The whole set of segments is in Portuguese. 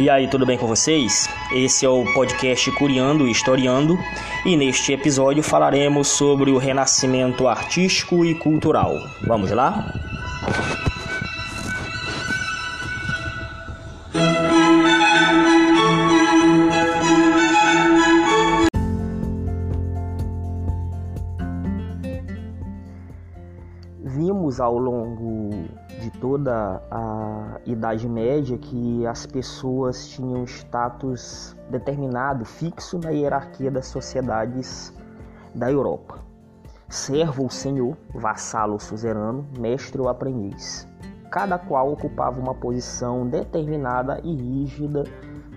E aí, tudo bem com vocês? Esse é o podcast Curiando e Historiando, e neste episódio falaremos sobre o renascimento artístico e cultural. Vamos lá? Vimos ao longo toda a Idade Média que as pessoas tinham status determinado, fixo na hierarquia das sociedades da Europa. Servo ou senhor, vassalo ou suzerano, mestre ou aprendiz. Cada qual ocupava uma posição determinada e rígida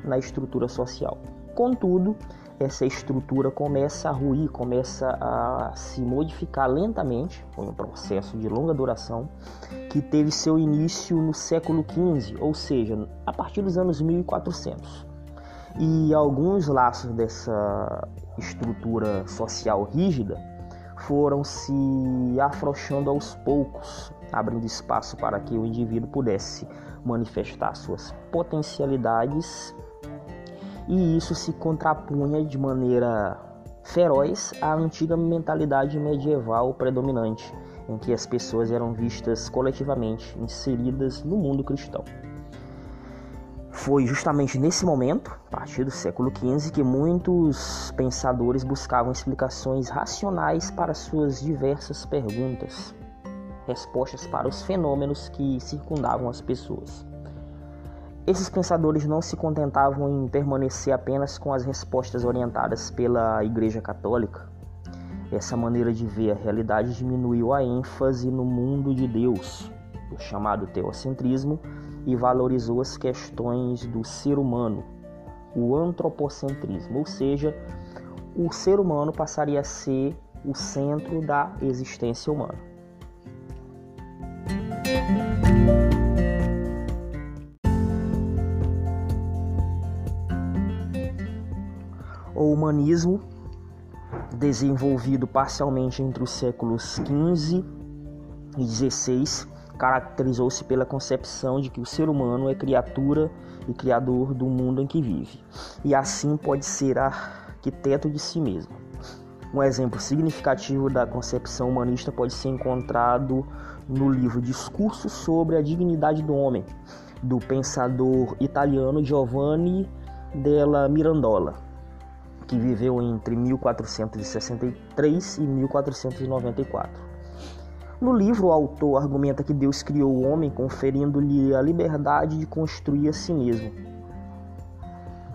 na estrutura social. Contudo, essa estrutura começa a ruir, começa a se modificar lentamente, foi um processo de longa duração, que teve seu início no século XV, ou seja, a partir dos anos 1400. E alguns laços dessa estrutura social rígida foram se afrouxando aos poucos, abrindo espaço para que o indivíduo pudesse manifestar suas potencialidades e isso se contrapunha de maneira feroz à antiga mentalidade medieval predominante, em que as pessoas eram vistas coletivamente inseridas no mundo cristão. Foi justamente nesse momento, a partir do século XV, que muitos pensadores buscavam explicações racionais para suas diversas perguntas, respostas para os fenômenos que circundavam as pessoas. Esses pensadores não se contentavam em permanecer apenas com as respostas orientadas pela Igreja Católica. Essa maneira de ver a realidade diminuiu a ênfase no mundo de Deus, o chamado teocentrismo, e valorizou as questões do ser humano, o antropocentrismo, ou seja, o ser humano passaria a ser o centro da existência humana. Humanismo, desenvolvido parcialmente entre os séculos XV e XVI, caracterizou-se pela concepção de que o ser humano é criatura e criador do mundo em que vive, e assim pode ser arquiteto de si mesmo. Um exemplo significativo da concepção humanista pode ser encontrado no livro Discurso sobre a Dignidade do Homem, do pensador italiano Giovanni della Mirandola que viveu entre 1463 e 1494. No livro, o autor argumenta que Deus criou o homem conferindo-lhe a liberdade de construir a si mesmo.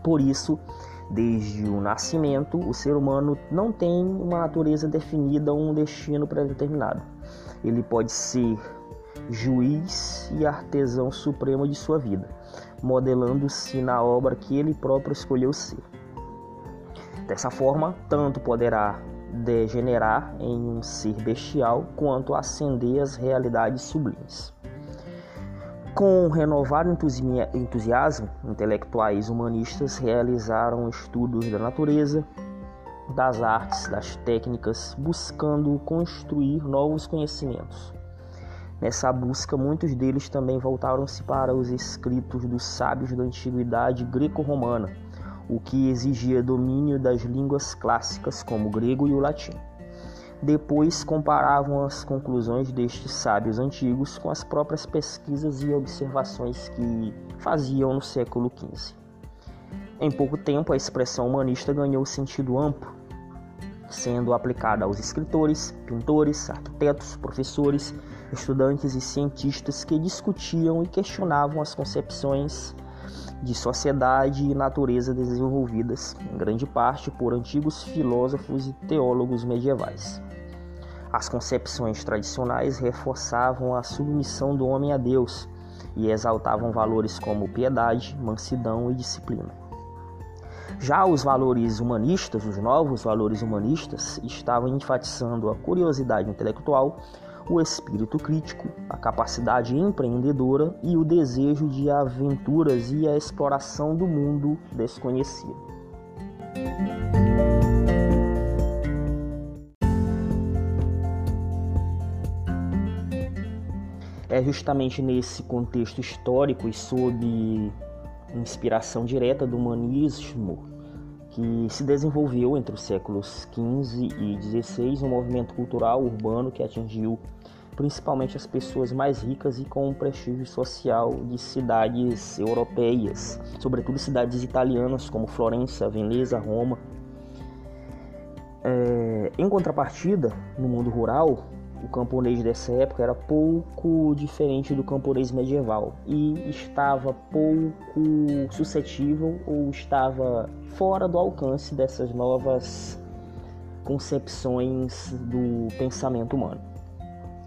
Por isso, desde o nascimento, o ser humano não tem uma natureza definida ou um destino pré-determinado. Ele pode ser juiz e artesão supremo de sua vida, modelando-se na obra que ele próprio escolheu ser. Dessa forma, tanto poderá degenerar em um ser bestial quanto ascender às realidades sublimes. Com renovado entusiasmo, intelectuais humanistas realizaram estudos da natureza, das artes, das técnicas, buscando construir novos conhecimentos. Nessa busca, muitos deles também voltaram-se para os escritos dos sábios da antiguidade greco-romana o que exigia domínio das línguas clássicas como o grego e o latim. Depois comparavam as conclusões destes sábios antigos com as próprias pesquisas e observações que faziam no século XV. Em pouco tempo, a expressão humanista ganhou sentido amplo, sendo aplicada aos escritores, pintores, arquitetos, professores, estudantes e cientistas que discutiam e questionavam as concepções de sociedade e natureza desenvolvidas, em grande parte por antigos filósofos e teólogos medievais. As concepções tradicionais reforçavam a submissão do homem a Deus e exaltavam valores como piedade, mansidão e disciplina. Já os valores humanistas, os novos valores humanistas, estavam enfatizando a curiosidade intelectual o espírito crítico, a capacidade empreendedora e o desejo de aventuras e a exploração do mundo desconhecido. É justamente nesse contexto histórico e sob inspiração direta do humanismo que se desenvolveu entre os séculos XV e XVI, um movimento cultural urbano que atingiu principalmente as pessoas mais ricas e com prestígio social de cidades europeias, sobretudo cidades italianas como Florença, Veneza, Roma. É, em contrapartida, no mundo rural, o camponês dessa época era pouco diferente do camponês medieval e estava pouco suscetível ou estava fora do alcance dessas novas concepções do pensamento humano.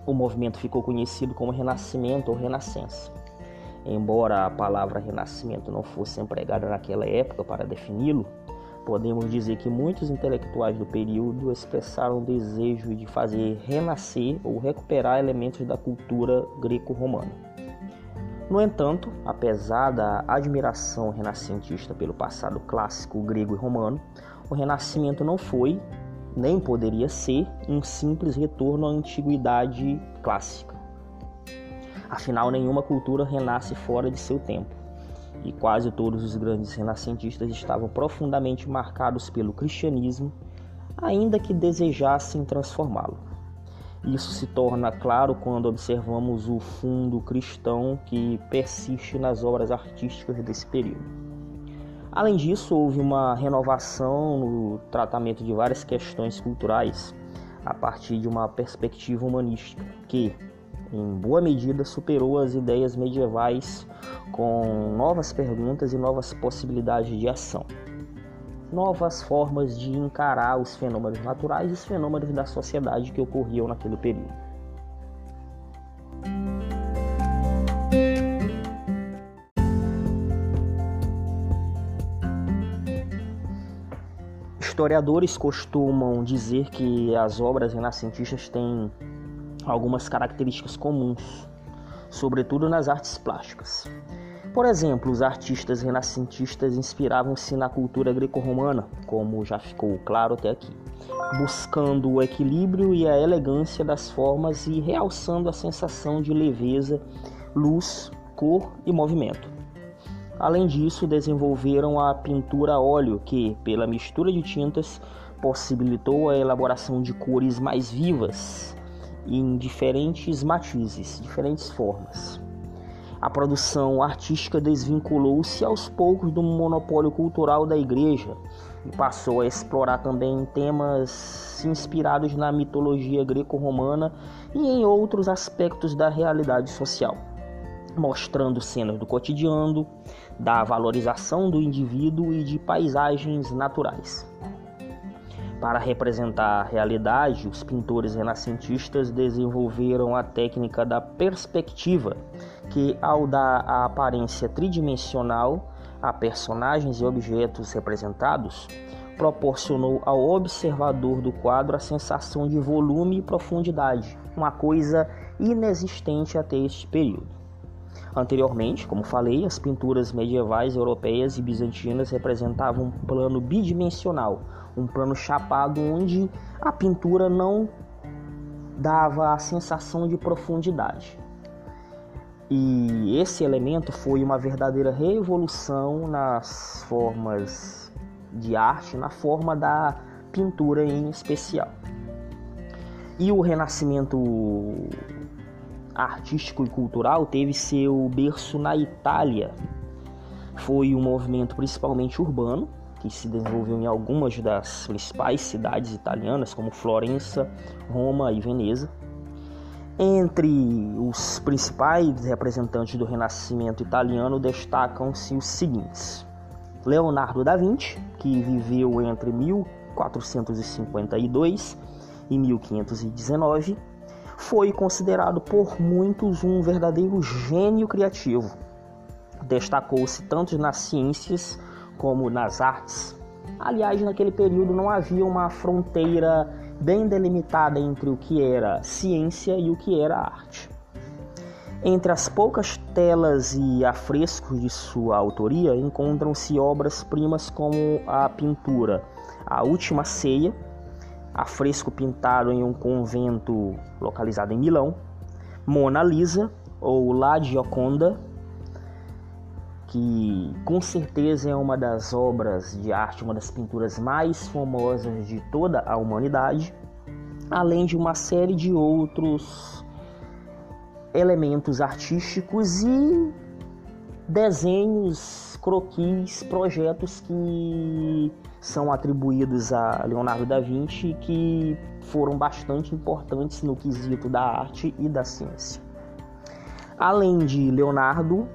O movimento ficou conhecido como Renascimento ou Renascença. Embora a palavra renascimento não fosse empregada naquela época para defini-lo, podemos dizer que muitos intelectuais do período expressaram o desejo de fazer renascer ou recuperar elementos da cultura greco-romana. No entanto, apesar da admiração renascentista pelo passado clássico grego e romano, o Renascimento não foi, nem poderia ser, um simples retorno à antiguidade clássica. Afinal, nenhuma cultura renasce fora de seu tempo e quase todos os grandes renascentistas estavam profundamente marcados pelo cristianismo, ainda que desejassem transformá-lo. Isso se torna claro quando observamos o fundo cristão que persiste nas obras artísticas desse período. Além disso, houve uma renovação no tratamento de várias questões culturais a partir de uma perspectiva humanística que, em boa medida, superou as ideias medievais com novas perguntas e novas possibilidades de ação. Novas formas de encarar os fenômenos naturais e os fenômenos da sociedade que ocorriam naquele período. Historiadores costumam dizer que as obras renascentistas têm algumas características comuns, sobretudo nas artes plásticas. Por exemplo, os artistas renascentistas inspiravam-se na cultura greco-romana, como já ficou claro até aqui, buscando o equilíbrio e a elegância das formas e realçando a sensação de leveza, luz, cor e movimento. Além disso, desenvolveram a pintura a óleo, que, pela mistura de tintas, possibilitou a elaboração de cores mais vivas em diferentes matizes, diferentes formas. A produção artística desvinculou-se aos poucos do monopólio cultural da igreja e passou a explorar também temas inspirados na mitologia greco-romana e em outros aspectos da realidade social, mostrando cenas do cotidiano, da valorização do indivíduo e de paisagens naturais. Para representar a realidade, os pintores renascentistas desenvolveram a técnica da perspectiva, que, ao dar a aparência tridimensional a personagens e objetos representados, proporcionou ao observador do quadro a sensação de volume e profundidade, uma coisa inexistente até este período. Anteriormente, como falei, as pinturas medievais europeias e bizantinas representavam um plano bidimensional, um plano chapado onde a pintura não dava a sensação de profundidade. E esse elemento foi uma verdadeira revolução nas formas de arte, na forma da pintura em especial. E o renascimento artístico e cultural teve seu berço na Itália. Foi um movimento principalmente urbano, que se desenvolveu em algumas das principais cidades italianas, como Florença, Roma e Veneza. Entre os principais representantes do Renascimento italiano destacam-se os seguintes: Leonardo da Vinci, que viveu entre 1452 e 1519, foi considerado por muitos um verdadeiro gênio criativo. Destacou-se tanto nas ciências como nas artes. Aliás, naquele período não havia uma fronteira bem delimitada entre o que era ciência e o que era arte. Entre as poucas telas e afrescos de sua autoria encontram-se obras-primas como a pintura A Última Ceia, afresco pintado em um convento localizado em Milão, Mona Lisa ou La Gioconda, que com certeza é uma das obras de arte, uma das pinturas mais famosas de toda a humanidade, além de uma série de outros elementos artísticos e desenhos, croquis, projetos que são atribuídos a Leonardo da Vinci e que foram bastante importantes no quesito da arte e da ciência. Além de Leonardo,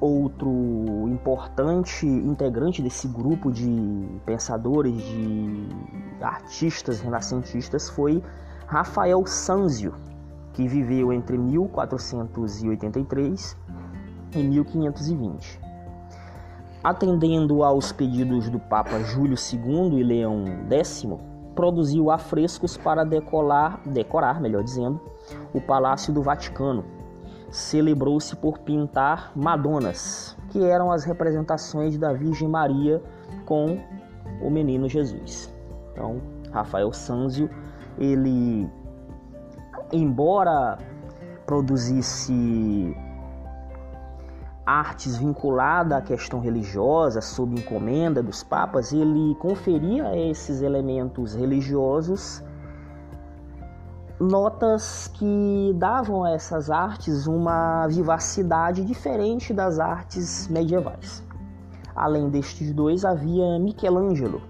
outro importante integrante desse grupo de pensadores, de artistas renascentistas foi Rafael Sanzio, que viveu entre 1483 e 1520. Atendendo aos pedidos do Papa Júlio II e Leão X, produziu afrescos para decolar, decorar, melhor dizendo, o Palácio do Vaticano, celebrou-se por pintar Madonas, que eram as representações da Virgem Maria com o menino Jesus. Então, Rafael Sanzio, ele, embora produzisse artes vinculadas à questão religiosa, sob encomenda dos papas, ele conferia a esses elementos religiosos notas que davam a essas artes uma vivacidade diferente das artes medievais. Além destes dois, havia Michelangelo,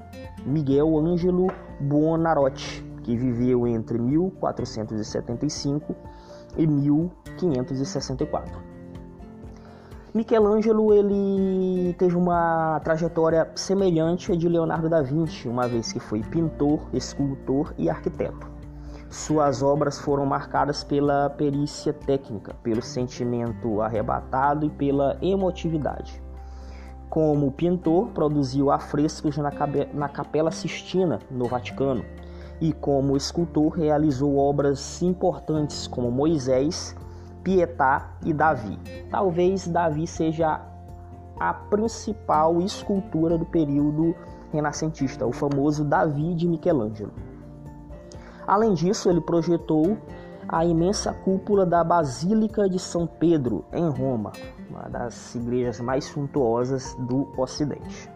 Miguel Ângelo Buonarroti, que viveu entre 1475 e 1564. Michelangelo ele teve uma trajetória semelhante à de Leonardo da Vinci, uma vez que foi pintor, escultor e arquiteto. Suas obras foram marcadas pela perícia técnica, pelo sentimento arrebatado e pela emotividade. Como pintor, produziu afrescos na Capela Sistina, no Vaticano, e como escultor, realizou obras importantes como Moisés, Pietá e Davi. Talvez Davi seja a principal escultura do período renascentista, o famoso Davi de Michelangelo. Além disso, ele projetou a imensa cúpula da Basílica de São Pedro, em Roma, uma das igrejas mais suntuosas do Ocidente.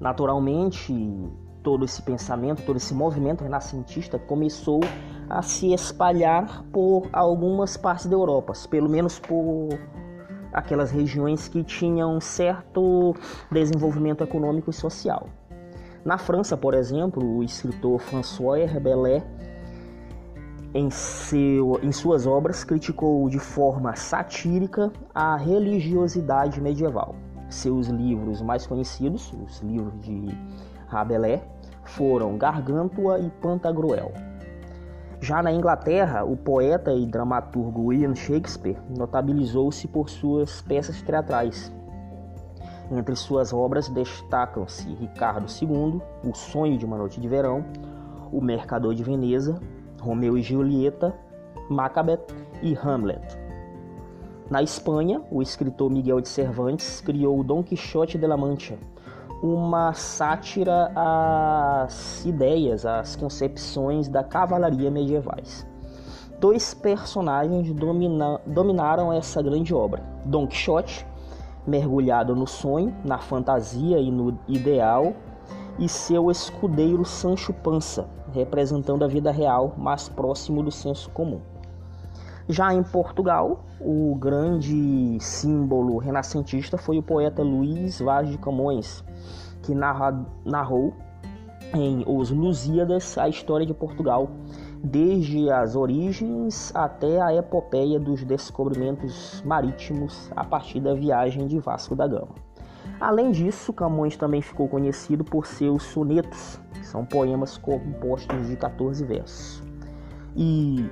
Naturalmente, todo esse pensamento, todo esse movimento renascentista começou a se espalhar por algumas partes da Europa, pelo menos por aquelas regiões que tinham certo desenvolvimento econômico e social. Na França, por exemplo, o escritor François Rabelais, em, seu, em suas obras, criticou de forma satírica a religiosidade medieval. Seus livros mais conhecidos, os livros de Rabelais, foram Gargantua e Pantagruel. Já na Inglaterra, o poeta e dramaturgo William Shakespeare notabilizou-se por suas peças teatrais. Entre suas obras destacam-se Ricardo II, O Sonho de uma Noite de Verão, O Mercador de Veneza, Romeu e Julieta, Macbeth e Hamlet. Na Espanha, o escritor Miguel de Cervantes criou Dom Quixote de la Mancha, uma sátira às ideias, às concepções da cavalaria medievais. Dois personagens domina, dominaram essa grande obra: Don Quixote, mergulhado no sonho, na fantasia e no ideal, e seu escudeiro Sancho Panza, representando a vida real mais próximo do senso comum. Já em Portugal, o grande símbolo renascentista foi o poeta Luís Vaz de Camões, que narra, narrou em Os Lusíadas a história de Portugal, desde as origens até a epopeia dos descobrimentos marítimos a partir da viagem de Vasco da Gama. Além disso, Camões também ficou conhecido por seus sonetos, que são poemas compostos de 14 versos. E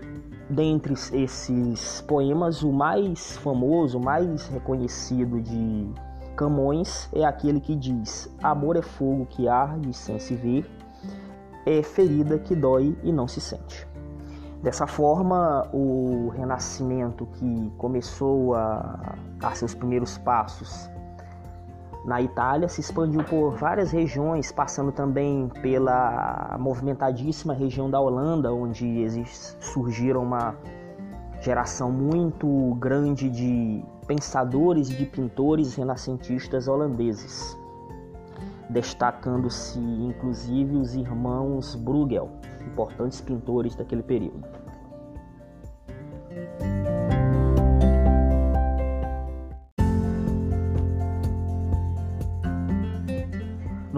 dentre esses poemas, o mais famoso, o mais reconhecido de Camões é aquele que diz: Amor é fogo que arde sem se ver, é ferida que dói e não se sente. Dessa forma, o Renascimento que começou a dar seus primeiros passos na Itália, se expandiu por várias regiões, passando também pela movimentadíssima região da Holanda, onde surgiram uma geração muito grande de pensadores e de pintores renascentistas holandeses, destacando-se inclusive os irmãos Bruegel, importantes pintores daquele período.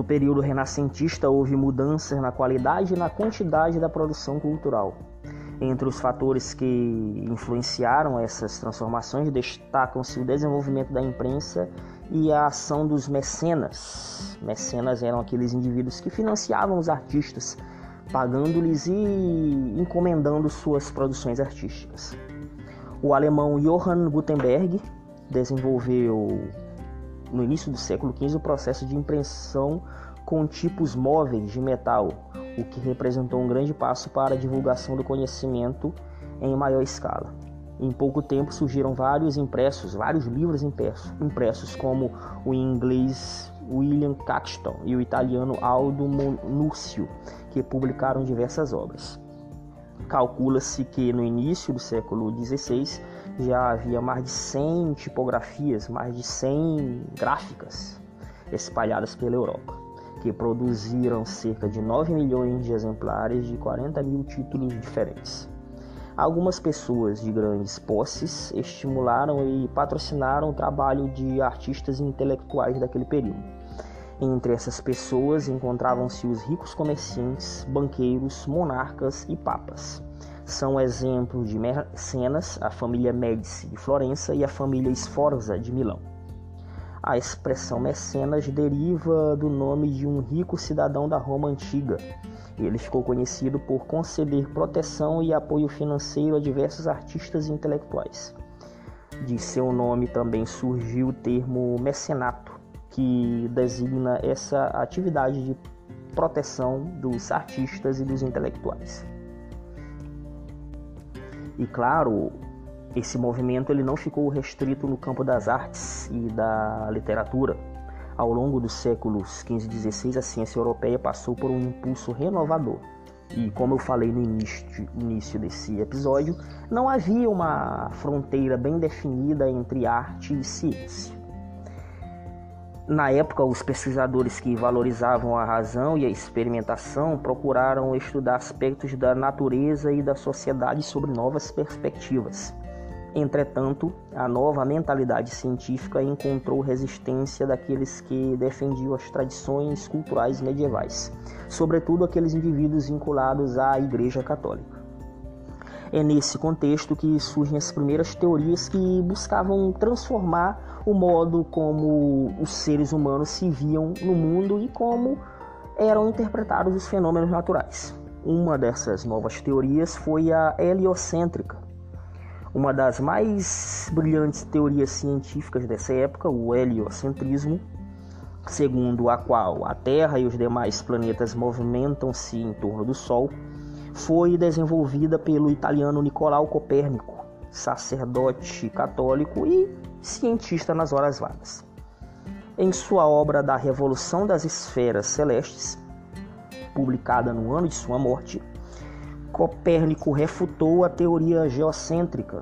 No período renascentista houve mudanças na qualidade e na quantidade da produção cultural. Entre os fatores que influenciaram essas transformações destacam-se o desenvolvimento da imprensa e a ação dos mecenas. Mecenas eram aqueles indivíduos que financiavam os artistas, pagando-lhes e encomendando suas produções artísticas. O alemão Johann Gutenberg desenvolveu no início do século XV o processo de impressão com tipos móveis de metal, o que representou um grande passo para a divulgação do conhecimento em maior escala. Em pouco tempo surgiram vários impressos, vários livros impressos, impressos como o inglês William Caxton e o italiano Aldo Nuccio, que publicaram diversas obras. Calcula-se que no início do século XVI já havia mais de 100 tipografias, mais de 100 gráficas espalhadas pela Europa que produziram cerca de 9 milhões de exemplares de 40 mil títulos diferentes. Algumas pessoas de grandes posses estimularam e patrocinaram o trabalho de artistas intelectuais daquele período. Entre essas pessoas encontravam-se os ricos comerciantes, banqueiros, monarcas e papas. São exemplos de mecenas a família Médici de Florença e a família Sforza de Milão. A expressão mecenas deriva do nome de um rico cidadão da Roma antiga. Ele ficou conhecido por conceder proteção e apoio financeiro a diversos artistas e intelectuais. De seu nome também surgiu o termo mecenato, que designa essa atividade de proteção dos artistas e dos intelectuais. E claro, esse movimento ele não ficou restrito no campo das artes e da literatura. Ao longo dos séculos XV e XVI, a ciência europeia passou por um impulso renovador. E como eu falei no início, início desse episódio, não havia uma fronteira bem definida entre arte e ciência. Na época, os pesquisadores que valorizavam a razão e a experimentação procuraram estudar aspectos da natureza e da sociedade sobre novas perspectivas. Entretanto, a nova mentalidade científica encontrou resistência daqueles que defendiam as tradições culturais medievais, sobretudo aqueles indivíduos vinculados à Igreja Católica. É nesse contexto que surgem as primeiras teorias que buscavam transformar o modo como os seres humanos se viam no mundo e como eram interpretados os fenômenos naturais. Uma dessas novas teorias foi a heliocêntrica, uma das mais brilhantes teorias científicas dessa época, o heliocentrismo, segundo a qual a Terra e os demais planetas movimentam-se em torno do Sol, foi desenvolvida pelo italiano Nicolau Copérnico, sacerdote católico e cientista nas horas vagas. Em sua obra da Revolução das Esferas Celestes, publicada no ano de sua morte, Copérnico refutou a teoria geocêntrica,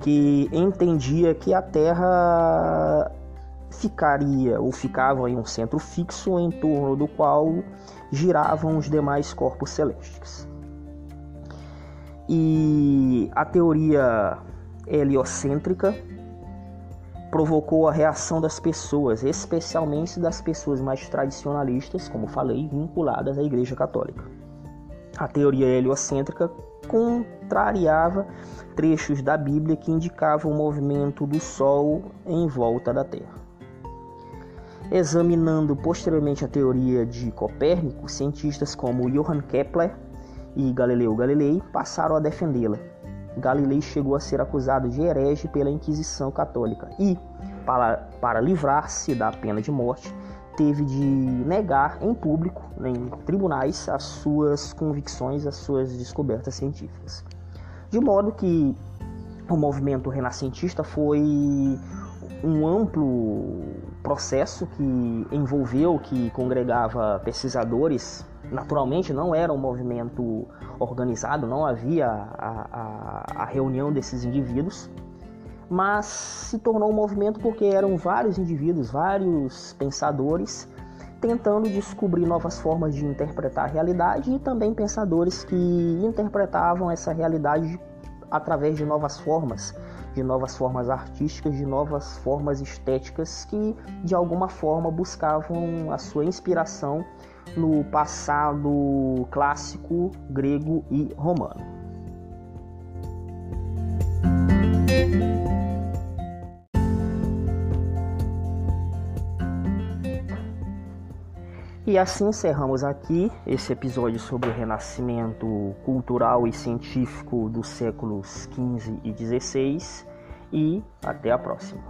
que entendia que a Terra ficaria ou ficava em um centro fixo em torno do qual giravam os demais corpos celestes. E a teoria heliocêntrica provocou a reação das pessoas, especialmente das pessoas mais tradicionalistas, como falei, vinculadas à Igreja Católica. A teoria heliocêntrica contrariava trechos da Bíblia que indicavam o movimento do Sol em volta da Terra. Examinando posteriormente a teoria de Copérnico, cientistas como Johann Kepler e Galileu Galilei passaram a defendê-la. Galilei chegou a ser acusado de herege pela Inquisição Católica e, para, para livrar-se da pena de morte, teve de negar em público, em tribunais, as suas convicções, as suas descobertas científicas. De modo que o movimento renascentista foi um amplo processo que envolveu, que congregava pesquisadores. Naturalmente, não era um movimento organizado, não havia a, a, a reunião desses indivíduos, mas se tornou um movimento porque eram vários indivíduos, vários pensadores tentando descobrir novas formas de interpretar a realidade e também pensadores que interpretavam essa realidade através de novas formas, de novas formas artísticas, de novas formas estéticas que de alguma forma buscavam a sua inspiração no passado clássico grego e romano. E assim encerramos aqui esse episódio sobre o renascimento cultural e científico dos séculos XV e XVI e até a próxima.